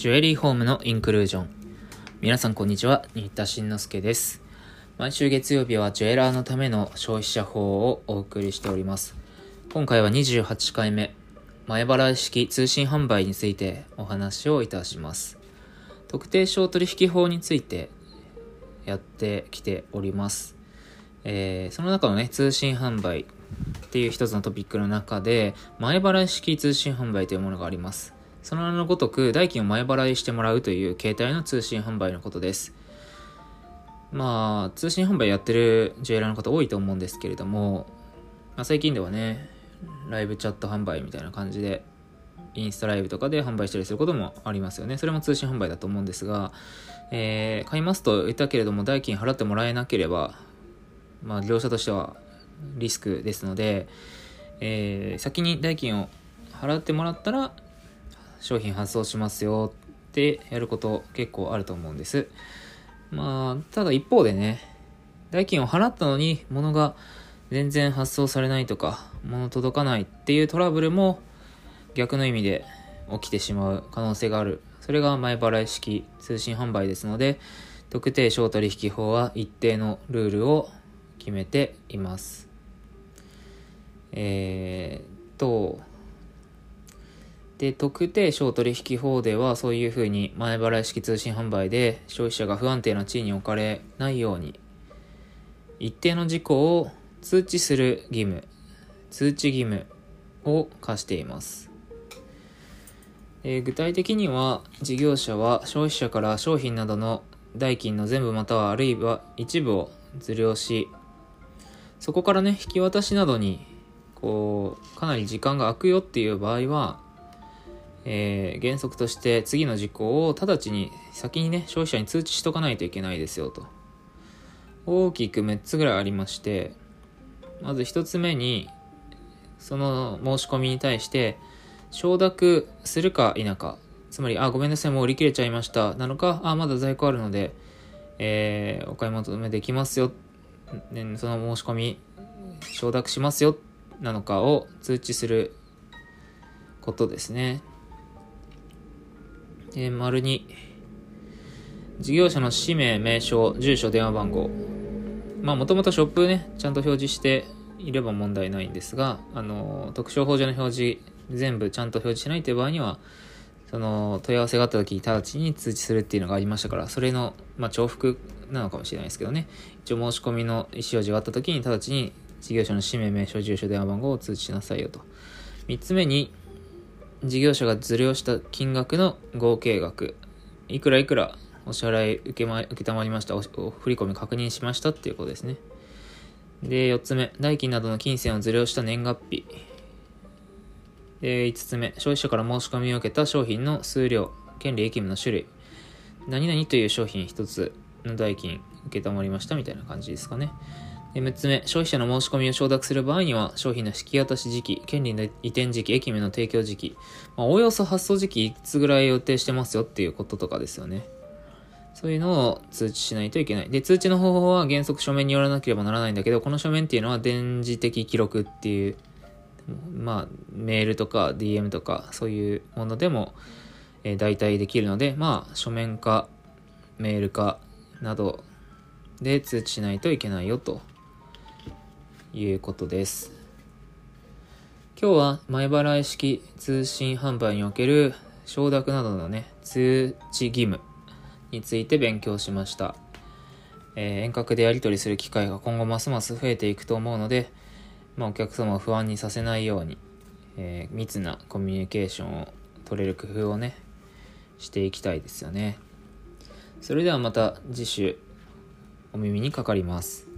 ジュエリーホームのインクルージョン。皆さんこんにちは、新田慎之介です。毎週月曜日はジュエラーのための消費者法をお送りしております。今回は28回目、前払い式通信販売についてお話をいたします。特定商取引法についてやってきております。えー、その中のね、通信販売っていう一つのトピックの中で、前払い式通信販売というものがあります。その名のごとく、代金を前払いしてもらうという形態の通信販売のことです。まあ、通信販売やってる JL の方多いと思うんですけれども、まあ、最近ではね、ライブチャット販売みたいな感じで、インスタライブとかで販売したりすることもありますよね。それも通信販売だと思うんですが、えー、買いますと言ったけれども、代金払ってもらえなければ、まあ、業者としてはリスクですので、えー、先に代金を払ってもらったら、商品発送しますよってやること結構あると思うんです。まあ、ただ一方でね、代金を払ったのに物が全然発送されないとか、物届かないっていうトラブルも逆の意味で起きてしまう可能性がある。それが前払い式通信販売ですので、特定商取引法は一定のルールを決めています。えー、と、で、特定商取引法ではそういうふうに前払い式通信販売で消費者が不安定な地位に置かれないように、一定の事項を通知する義務、通知義務を課しています。え具体的には、事業者は消費者から商品などの代金の全部またはあるいは一部を図量し、そこからね、引き渡しなどに、こう、かなり時間が空くよっていう場合は、えー、原則として次の事項を直ちに先にね、消費者に通知しとかないといけないですよと。大きく6つぐらいありまして、まず1つ目に、その申し込みに対して、承諾するか否か、つまり、あ、ごめんなさい、もう売り切れちゃいました、なのか、あ、まだ在庫あるので、えー、お買い求めできますよ、その申し込み、承諾しますよ、なのかを通知することですね。えー、丸2、事業者の氏名、名称、住所、電話番号。まあ、もともとショップね、ちゃんと表示していれば問題ないんですが、あの、特徴法上の表示、全部ちゃんと表示しないという場合には、その、問い合わせがあった時に直ちに通知するっていうのがありましたから、それの、まあ、重複なのかもしれないですけどね。一応申し込みの意思表示があった時に直ちに事業者の氏名、名称、住所、電話番号を通知しなさいよと。3つ目に、事業者が図量した金額の合計額、いくらいくらお支払い受け,、ま、受けたまりましたお、振込み確認しましたっていうことですね。で、4つ目、代金などの金銭を図量した年月日。で、5つ目、消費者から申し込みを受けた商品の数量、権利、役務の種類。何々という商品1つの代金受けたまりましたみたいな感じですかね。6つ目、消費者の申し込みを承諾する場合には、商品の引き渡し時期、権利の移転時期、駅務の提供時期、まあ、おおよそ発送時期いつぐらい予定してますよっていうこととかですよね。そういうのを通知しないといけない。で、通知の方法は原則書面によらなければならないんだけど、この書面っていうのは電磁的記録っていう、まあ、メールとか DM とかそういうものでも、えー、代替できるので、まあ、書面かメールかなどで通知しないといけないよということです。今日は前払い式通信販売における承諾などのね、通知義務について勉強しました。えー、遠隔でやり取りする機会が今後ますます増えていくと思うので、まあ、お客様を不安にさせないように、えー、密なコミュニケーションを取れる工夫をね、していきたいですよね。それではまた次週お耳にかかります。